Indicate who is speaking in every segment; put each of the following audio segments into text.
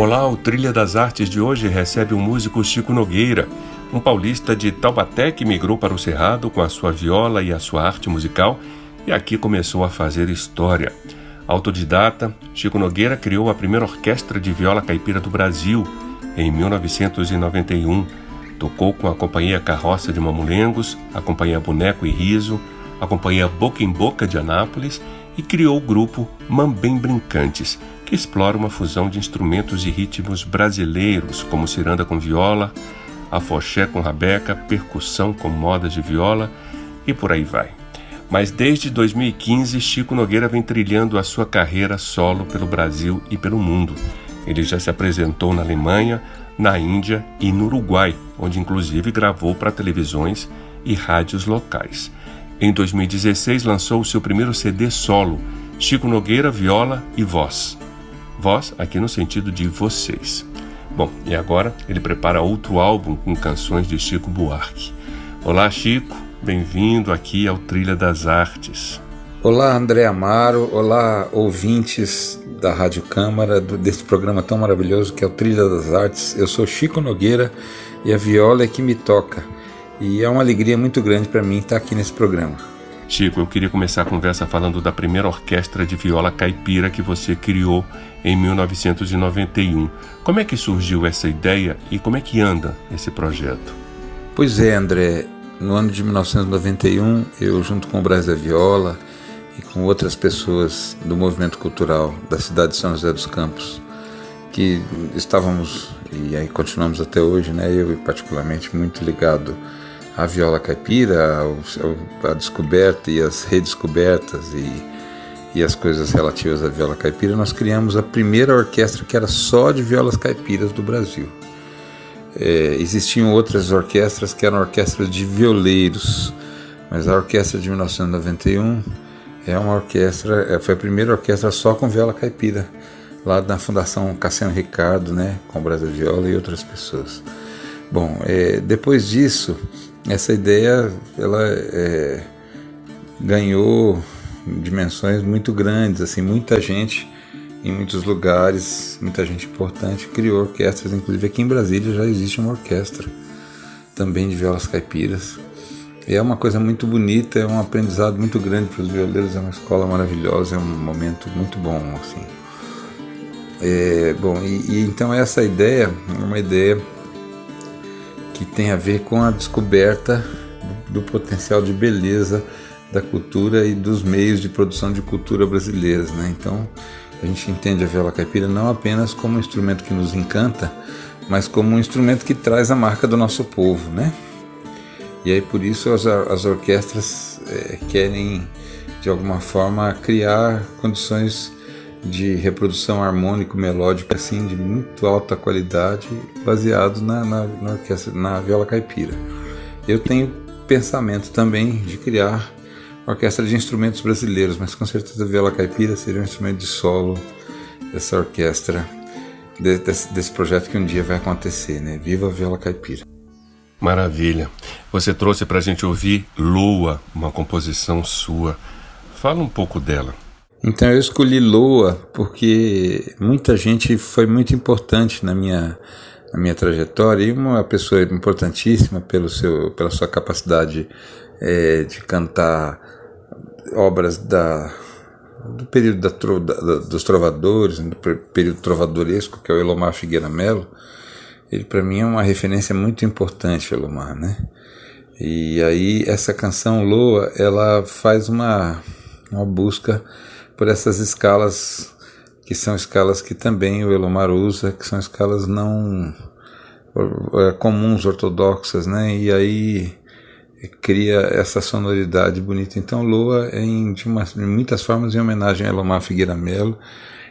Speaker 1: Olá, o Trilha das Artes de hoje recebe o músico Chico Nogueira, um paulista de Taubaté que migrou para o Cerrado com a sua viola e a sua arte musical e aqui começou a fazer história. Autodidata, Chico Nogueira criou a primeira orquestra de viola caipira do Brasil em 1991. Tocou com a Companhia Carroça de Mamulengos, a Companhia Boneco e Riso, a Companhia Boca em Boca de Anápolis e criou o grupo Mambem Brincantes, que explora uma fusão de instrumentos e ritmos brasileiros, como ciranda com viola, afoxé com rabeca, percussão com modas de viola e por aí vai. Mas desde 2015, Chico Nogueira vem trilhando a sua carreira solo pelo Brasil e pelo mundo. Ele já se apresentou na Alemanha, na Índia e no Uruguai, onde inclusive gravou para televisões e rádios locais. Em 2016 lançou o seu primeiro CD solo, Chico Nogueira Viola e Voz. Voz aqui no sentido de vocês. Bom, e agora ele prepara outro álbum com canções de Chico Buarque. Olá, Chico, bem-vindo aqui ao Trilha das Artes.
Speaker 2: Olá, André Amaro, olá, ouvintes da Rádio Câmara, desse programa tão maravilhoso que é o Trilha das Artes. Eu sou Chico Nogueira e a viola é que me toca. E é uma alegria muito grande para mim estar aqui nesse programa.
Speaker 1: Chico, eu queria começar a conversa falando da primeira orquestra de viola caipira que você criou em 1991. Como é que surgiu essa ideia e como é que anda esse projeto?
Speaker 2: Pois é, André. No ano de 1991, eu, junto com o Brasil da Viola e com outras pessoas do movimento cultural da cidade de São José dos Campos, que estávamos, e aí continuamos até hoje, né, eu particularmente muito ligado a viola caipira, a, descoberta e as redescobertas e, e as coisas relativas à viola caipira, nós criamos a primeira orquestra que era só de violas caipiras do Brasil. É, existiam outras orquestras que eram orquestras de violeiros, mas a orquestra de 1991 é uma orquestra, é, foi a primeira orquestra só com viola caipira, lá na Fundação Cassiano Ricardo, né, com Brasil Viola e outras pessoas. Bom, é, depois disso, essa ideia ela é, ganhou dimensões muito grandes, assim, muita gente em muitos lugares, muita gente importante criou orquestras, inclusive aqui em Brasília já existe uma orquestra também de violas caipiras. E é uma coisa muito bonita, é um aprendizado muito grande para os violeiros, é uma escola maravilhosa, é um momento muito bom, assim. É, bom, e, e então essa ideia é uma ideia que tem a ver com a descoberta do, potencial de beleza da cultura e dos meios de produção de cultura brasileiras. Né? Então, a gente entende a viola caipira não apenas como um instrumento que nos encanta, mas como um instrumento que traz a marca do nosso povo. Né? E aí, por isso, as, as orquestras é, querem, de alguma forma, criar condições de reprodução harmônico-melódica assim de muito alta qualidade, baseado na, na, na, orquestra, na viola caipira. Eu tenho pensamento também de criar orquestra de instrumentos brasileiros, mas com certeza a viola caipira seria um instrumento de solo dessa orquestra, de, desse, desse projeto que um dia vai acontecer, né? Viva a viola caipira!
Speaker 1: Maravilha! Você trouxe para a gente ouvir Lua, uma composição sua. Fala um pouco dela.
Speaker 2: Então eu escolhi Loa porque muita gente foi muito importante na minha, na minha trajetória e uma pessoa importantíssima pelo seu, pela sua capacidade é, de cantar obras da, do período da, da, dos trovadores, do período trovadoresco, que é o Elomar Figueira Melo. Ele para mim é uma referência muito importante, Elomar, né? E aí essa canção Loa, ela faz uma, uma busca por essas escalas que são escalas que também o Elomar usa, que são escalas não é, comuns, ortodoxas, né? E aí cria essa sonoridade bonita. Então, Lua é em, de, uma, de muitas formas em homenagem a Elomar Figueira Melo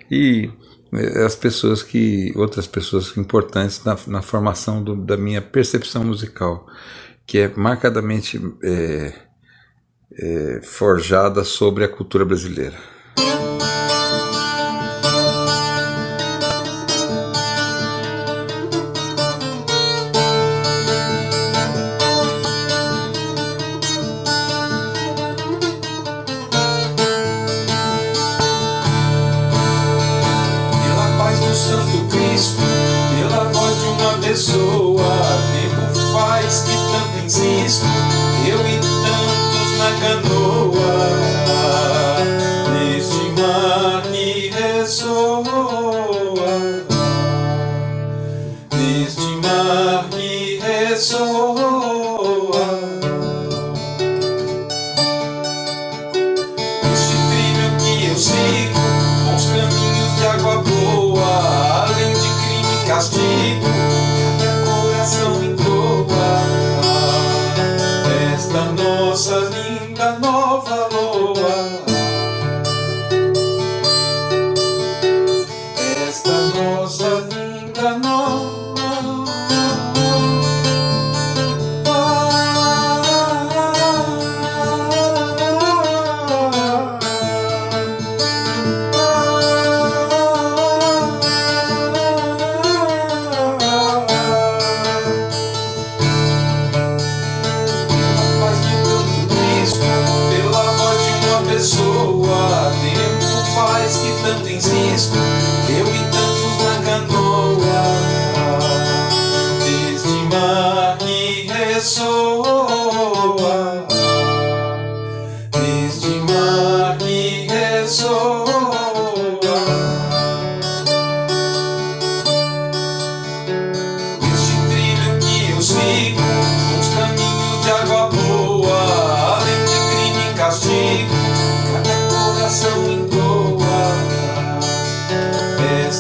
Speaker 2: e é, as pessoas que outras pessoas importantes na, na formação do, da minha percepção musical que é marcadamente é, é, forjada sobre a cultura brasileira. you.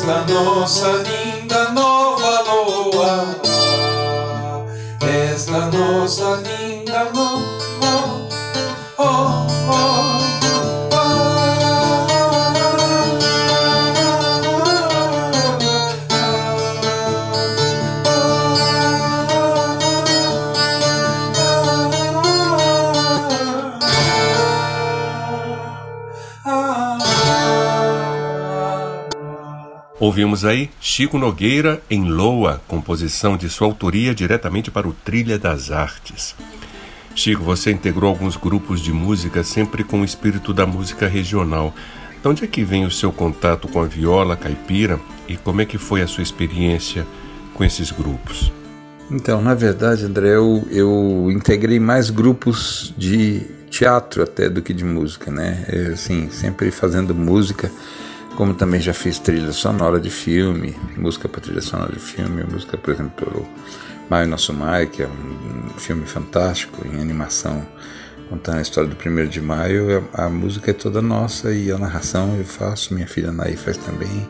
Speaker 1: Esta nossa linda nova lua, esta nossa linda nova Ouvimos aí Chico Nogueira em Loa, composição de sua autoria diretamente para o Trilha das Artes. Chico, você integrou alguns grupos de música sempre com o espírito da música regional. De onde é que vem o seu contato com a viola caipira e como é que foi a sua experiência com esses grupos?
Speaker 2: Então, na verdade, André, eu, eu integrei mais grupos de teatro até do que de música, né? Eu, assim, sempre fazendo música como também já fiz trilha sonora de filme, música para trilha sonora de filme, música, por exemplo, pelo Maio Nosso Maio, que é um filme fantástico em animação, contando a história do 1 de maio. A música é toda nossa e a narração eu faço, minha filha Naí faz também,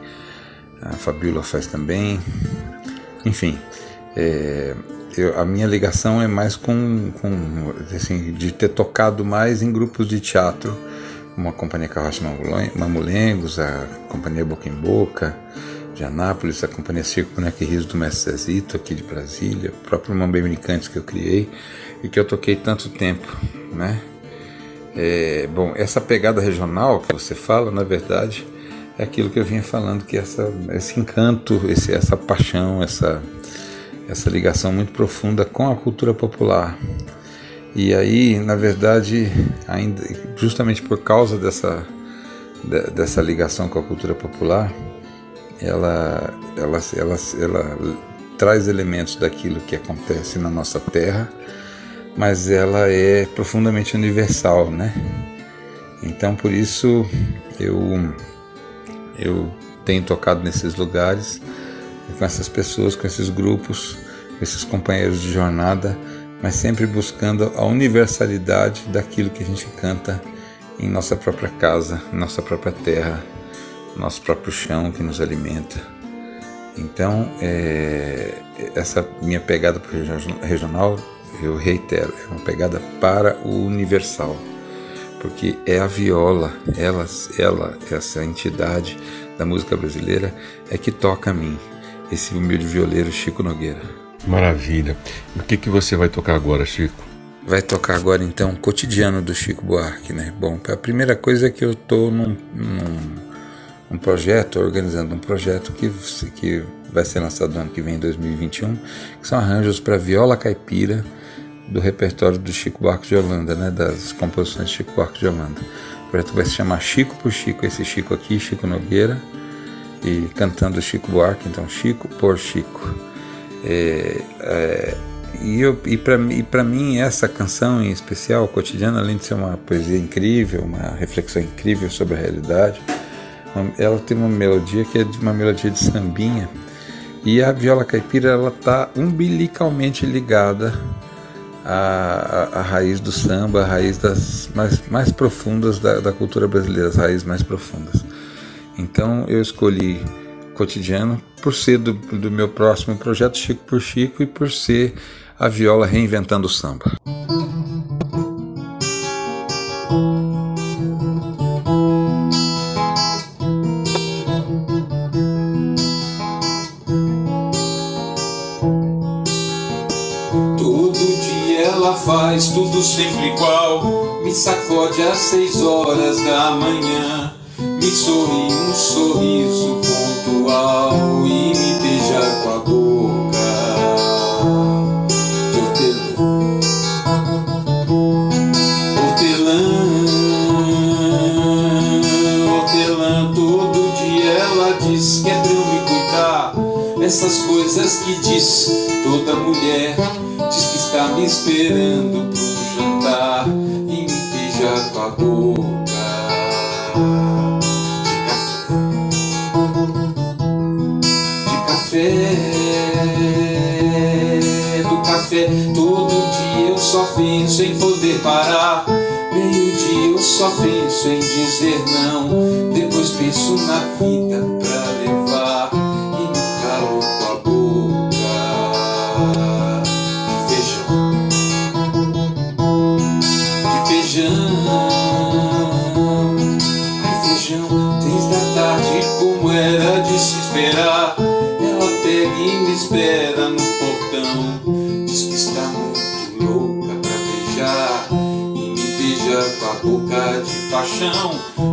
Speaker 2: a Fabiola faz também, enfim. É, eu, a minha ligação é mais com, com assim, de ter tocado mais em grupos de teatro como a Companhia Carroça Mamulengos, a Companhia Boca em Boca de Anápolis, a Companhia Circo Boneco e Riso do Mestre Zezito aqui de Brasília, o próprio Mambem Brincantes que eu criei e que eu toquei tanto tempo, né? É, bom, essa pegada regional que você fala, na verdade, é aquilo que eu vinha falando, que essa, esse encanto, esse, essa paixão, essa, essa ligação muito profunda com a cultura popular, e aí, na verdade, ainda justamente por causa dessa dessa ligação com a cultura popular, ela ela ela, ela traz elementos daquilo que acontece na nossa terra, mas ela é profundamente universal, né? Então, por isso eu eu tenho tocado nesses lugares com essas pessoas, com esses grupos, com esses companheiros de jornada mas sempre buscando a universalidade daquilo que a gente canta em nossa própria casa, nossa própria terra, nosso próprio chão que nos alimenta. Então, é, essa minha pegada para o regional, eu reitero, é uma pegada para o universal, porque é a viola, ela, ela, essa entidade da música brasileira, é que toca a mim, esse humilde violeiro Chico Nogueira.
Speaker 1: Maravilha. O que, que você vai tocar agora, Chico?
Speaker 2: Vai tocar agora então Cotidiano do Chico Buarque, né? Bom, a primeira coisa é que eu estou num, num um projeto, organizando um projeto que, que vai ser lançado no ano que vem, em 2021, que são arranjos para viola caipira do repertório do Chico Buarque de Holanda, né, das composições de Chico Buarque de Holanda. O projeto vai se chamar Chico por Chico, esse Chico aqui, Chico Nogueira, e cantando Chico Buarque, então Chico por Chico. É, é, e, e para mim, essa canção em especial, Cotidiano, além de ser uma poesia incrível, uma reflexão incrível sobre a realidade, ela tem uma melodia que é uma melodia de sambinha e a viola caipira ela está umbilicalmente ligada à, à, à, raiz do samba, à raiz das mais, mais profundas da, da cultura brasileira, as raízes mais profundas. Então eu escolhi cotidiano por ser do, do meu próximo projeto Chico por Chico e por ser a viola reinventando o samba.
Speaker 3: faz tudo sempre igual. Me sacode às seis horas da manhã. Me sorri um sorriso Essas coisas que diz toda mulher diz que está me esperando pro jantar e me beija com a boca de café. De café, do café, todo dia eu só penso em poder parar. Meio dia eu só penso em dizer não. Depois penso na vida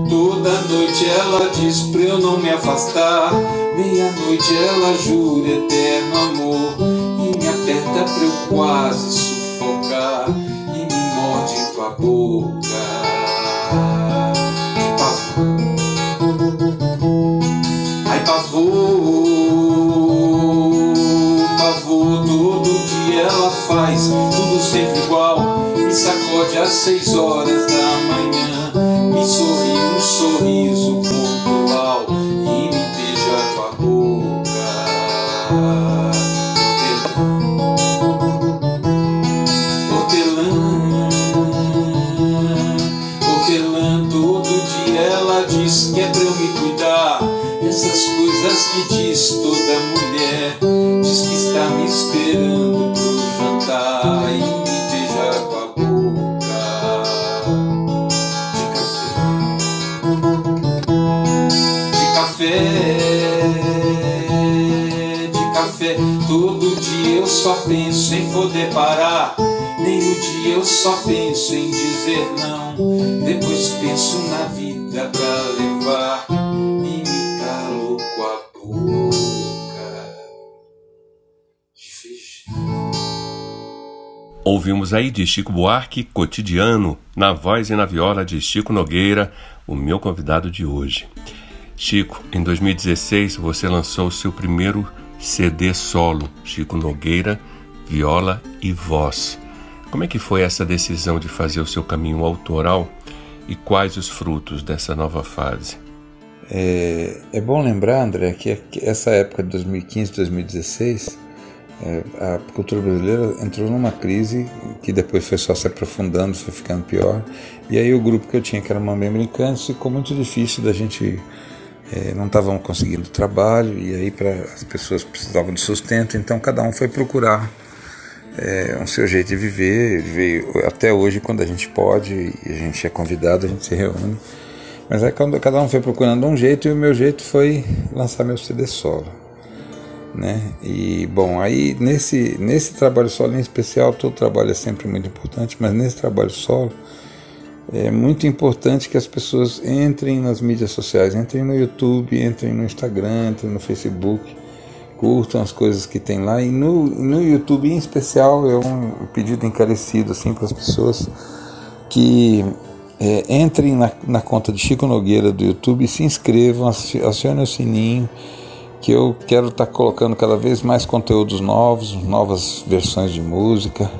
Speaker 3: Toda noite ela diz pra eu não me afastar. Meia-noite ela jura eterno amor. E me aperta pra eu quase sufocar. E me morde com a boca. faz tudo sempre igual. Me sacode às seis horas sorri um sorriso pontual e me beija com a boca. Hortelã, hortelã, todo dia ela diz que é pra eu me cuidar. Essas coisas que diz toda mulher, diz que está me esperando jantar só penso em poder parar. Dia eu só penso em dizer não. Depois penso na vida pra levar.
Speaker 1: Ouvimos aí de Chico Buarque, Cotidiano, na voz e na viola de Chico Nogueira, o meu convidado de hoje. Chico, em 2016 você lançou seu primeiro CD solo, Chico Nogueira, viola e voz. Como é que foi essa decisão de fazer o seu caminho autoral e quais os frutos dessa nova fase?
Speaker 2: É, é bom lembrar, André, que essa época de 2015, 2016 é, a cultura brasileira entrou numa crise que depois foi só se aprofundando, foi ficando pior. E aí o grupo que eu tinha, que era uma membro Encantos, ficou muito difícil da gente. É, não estavam conseguindo trabalho e aí para as pessoas precisavam de sustento, então cada um foi procurar é, seu jeito de viver. Veio, até hoje, quando a gente pode e a gente é convidado, a gente se reúne. Mas aí quando cada um foi procurando um jeito e o meu jeito foi lançar meu CD solo. né? E bom, aí nesse nesse trabalho solo em especial, todo trabalho é sempre muito importante, mas nesse trabalho solo é muito importante que as pessoas entrem nas mídias sociais, entrem no YouTube, entrem no Instagram, entrem no Facebook, curtam as coisas que tem lá. E no, no YouTube em especial é um pedido encarecido assim para as pessoas que é, entrem na, na, conta de Chico Nogueira do YouTube se inscrevam, acionem o sininho que eu quero estar tá colocando cada vez mais conteúdos novos, novas versões de música,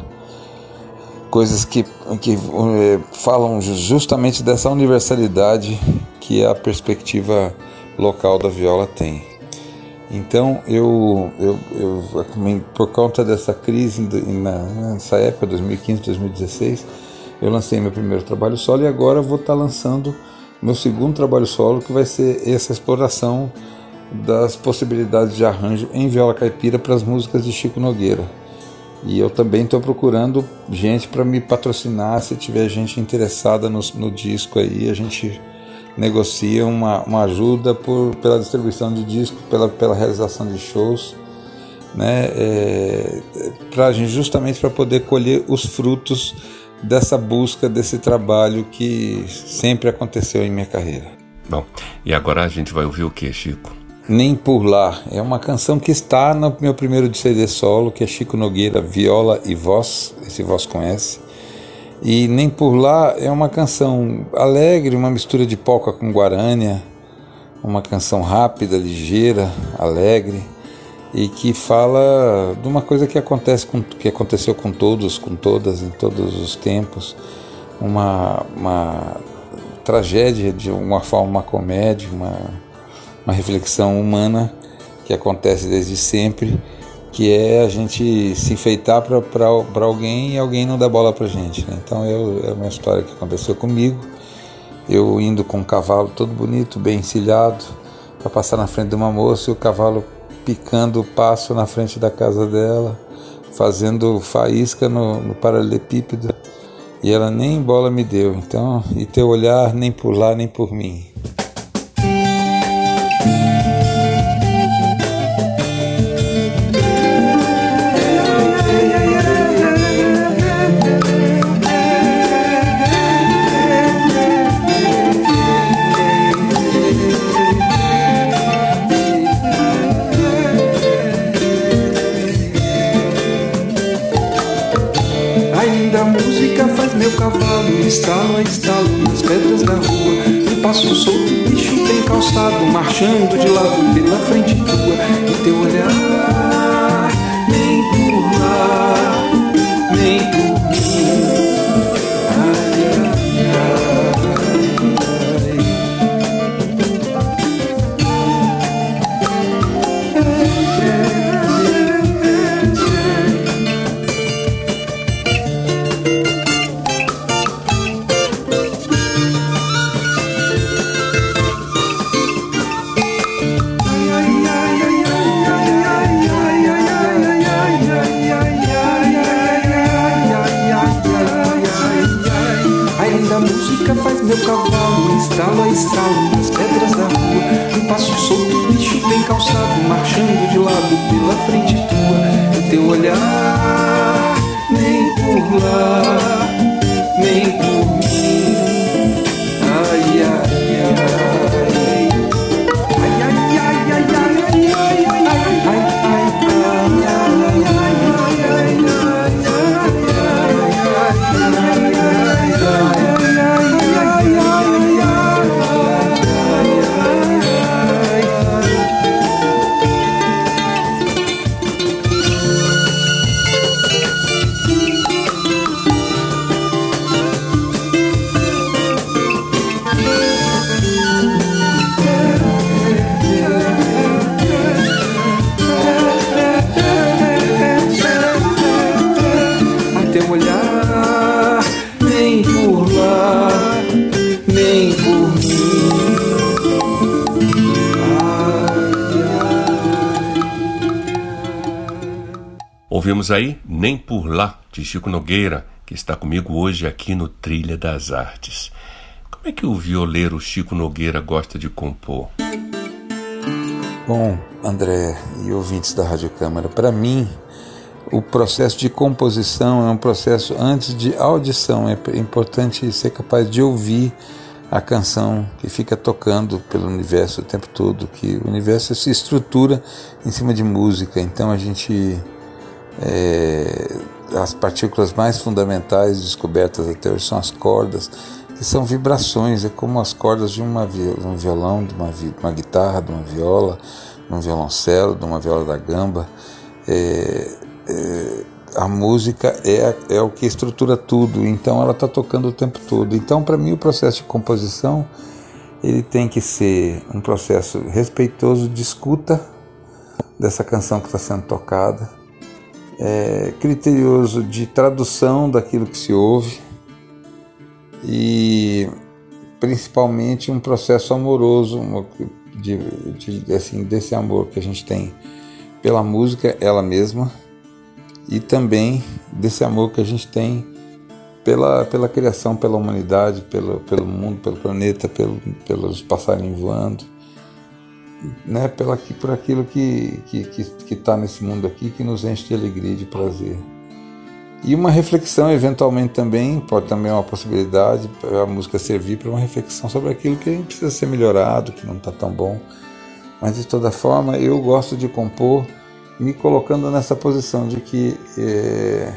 Speaker 2: coisas que, que é, falam justamente dessa universalidade que a perspectiva local da viola tem. Então eu, eu, eu por conta dessa crise nessa época 2015, 2016, eu lancei meu primeiro trabalho solo e agora vou estar tá lançando meu segundo trabalho solo que vai ser essa exploração das possibilidades de arranjo em viola caipira para as músicas de Chico Nogueira. E eu também estou procurando gente para me patrocinar. Se tiver gente interessada no, no, disco aí, a gente negocia uma, uma ajuda por, pela distribuição de disco, pela, pela realização de shows, né? É, pra justamente para poder colher os frutos dessa busca, desse trabalho que sempre aconteceu em minha carreira.
Speaker 1: Bom, e agora a gente vai ouvir o que, Chico?
Speaker 2: Nem por Lá. É uma canção que está no meu primeiro CD solo, que é Chico Nogueira, viola e voz. Esse voz conhece. E Nem por Lá é uma canção alegre, uma mistura de polca com guarânia, uma canção rápida, ligeira, alegre e que fala de uma coisa que acontece com, que aconteceu com todos, com todas, em todos os tempos, uma, uma tragédia de uma forma, uma comédia, uma uma reflexão humana que acontece desde sempre, que é a gente se enfeitar para alguém e alguém não dá bola para gente. Né? Então eu, é uma história que aconteceu comigo, eu indo com um cavalo todo bonito, bem encilhado, para passar na frente de uma moça e o cavalo picando o passo na frente da casa dela, fazendo faísca no, no paralelepípedo, e ela nem bola me deu. Então, e teu olhar nem por lá nem por mim.
Speaker 4: Passo solto, bicho bem calçado, marchando de lado pela frente tua. E teu olhar, nem por lá, nem por estralam nas pedras da rua. Um passo solto, lixo bem calçado, marchando de lado pela frente tua. O teu olhar, nem por lá, nem por mim.
Speaker 1: Ouvimos aí Nem Por Lá, de Chico Nogueira, que está comigo hoje aqui no Trilha das Artes. Como é que o violeiro Chico Nogueira gosta de compor?
Speaker 2: Bom, André e ouvintes da Rádio Câmara, para mim, o processo de composição é um processo antes de audição. É importante ser capaz de ouvir a canção que fica tocando pelo universo o tempo todo, que o universo se estrutura em cima de música. Então a gente é, as partículas mais fundamentais descobertas até hoje são as cordas, que são vibrações, é como as cordas de, uma, um violão, de uma, uma guitarra, de uma viola, de um violoncelo, de uma viola da gamba. É, é, a música é, é o que estrutura tudo, então ela está tocando o tempo todo. Então, para mim, o processo de composição ele tem que ser um processo respeitoso de escuta dessa canção que está sendo tocada, é, criterioso de tradução daquilo que se ouve e principalmente um processo amoroso de, de, assim, desse amor que a gente tem pela música ela mesma e também desse amor que a gente tem pela, pela criação, pela humanidade, pelo, pelo mundo, pelo planeta, pelo, pelos passarinhos voando, né? pela, por aquilo que está que, que, que tá nesse mundo aqui que nos enche de alegria e de prazer. E uma reflexão, eventualmente também, pode também uma possibilidade, a música servir para uma reflexão sobre aquilo que precisa ser melhorado, que não está tão bom. Mas de toda forma, eu gosto de compor me colocando nessa posição de que é,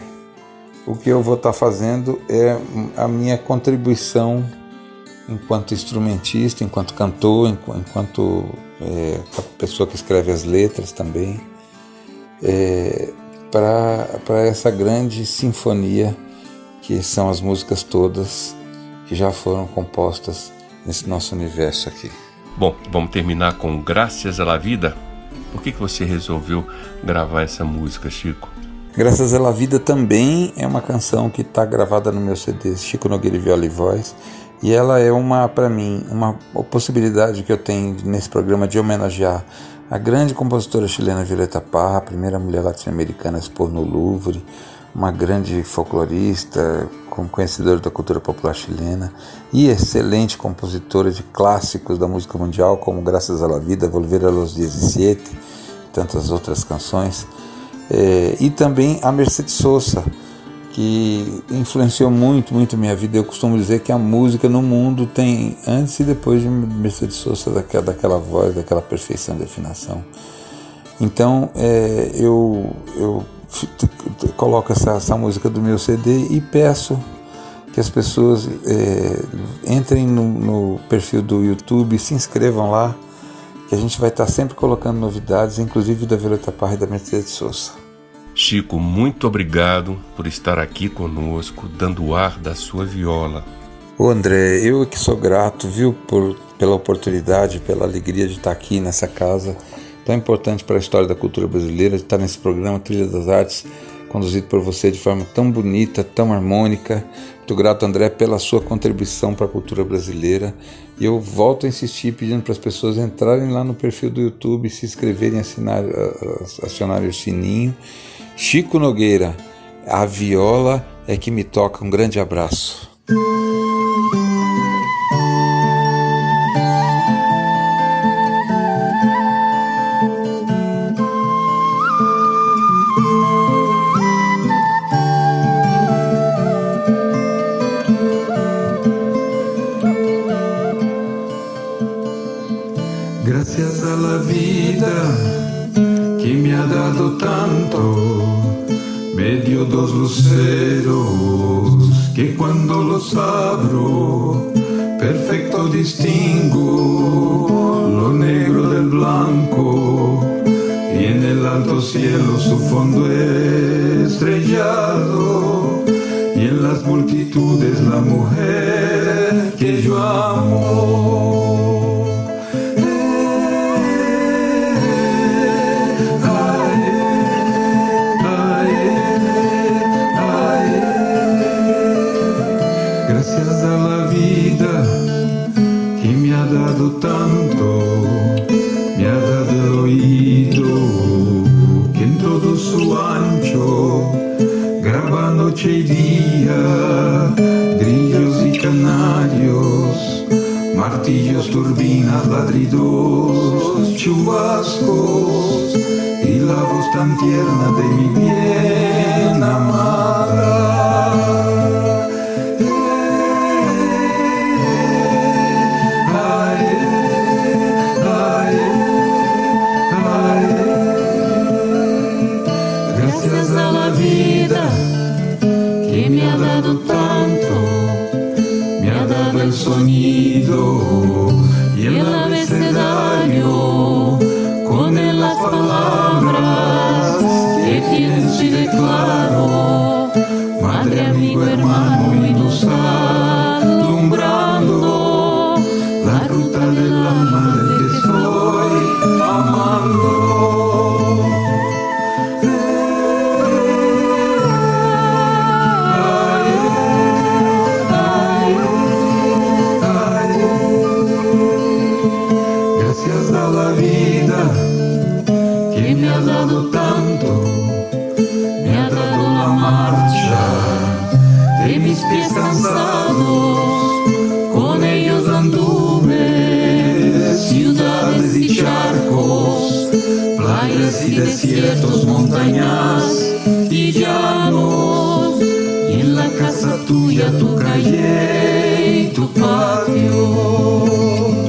Speaker 2: o que eu vou estar fazendo é a minha contribuição enquanto instrumentista, enquanto cantor, enquanto é, pessoa que escreve as letras também, é, para essa grande sinfonia que são as músicas todas que já foram compostas nesse nosso universo aqui.
Speaker 1: Bom, vamos terminar com Graças à Vida, por que, que você resolveu gravar essa música, Chico?
Speaker 2: Graças à Vida também é uma canção que está gravada no meu CD Chico Nogueira Viola e Voz e ela é uma, para mim, uma possibilidade que eu tenho nesse programa de homenagear a grande compositora chilena Violeta Parra, a primeira mulher latino-americana a expor no Louvre, uma grande folclorista, conhecedora da cultura popular chilena e excelente compositora de clássicos da música mundial, como Graças à la Vida, Volver a los 17, tantas outras canções. É, e também a Mercedes Sosa, que influenciou muito, muito minha vida. Eu costumo dizer que a música no mundo tem antes e depois de Mercedes Sosa, daquela, daquela voz, daquela perfeição de afinação. Então, é, eu, eu coloco essa, essa música do meu CD e peço que as pessoas é, entrem no, no, perfil do YouTube, se inscrevam lá, que a gente vai estar sempre colocando novidades, inclusive da Violeta Parra e da Mercedes Souza.
Speaker 1: Chico, muito obrigado por estar aqui conosco, dando o ar da sua viola.
Speaker 2: Ô André, eu que sou grato, viu, por, pela oportunidade, pela alegria de estar aqui nessa casa tão importante para a história da cultura brasileira, de estar nesse programa Trilha das Artes, conduzido por você de forma tão bonita, tão harmônica. Muito grato, André, pela sua contribuição para a cultura brasileira. E eu volto a insistir pedindo para as pessoas entrarem lá no perfil do YouTube, se inscreverem, acionarem o sininho. Chico Nogueira, a viola é que me toca. Um grande abraço.
Speaker 4: perfecto
Speaker 5: distingo lo negro del blanco y
Speaker 2: en el alto cielo su fondo estrellado y en las multitudes
Speaker 5: la mujer que yo amo. Y la voz tan tierna de mi bien me
Speaker 2: ha dado tanto, me ha dado la marcha de mis pies cansados, con ellos anduve ciudades y charcos, playas y desiertos, montañas y llanos, y en la casa tuya tu calle y tu patio.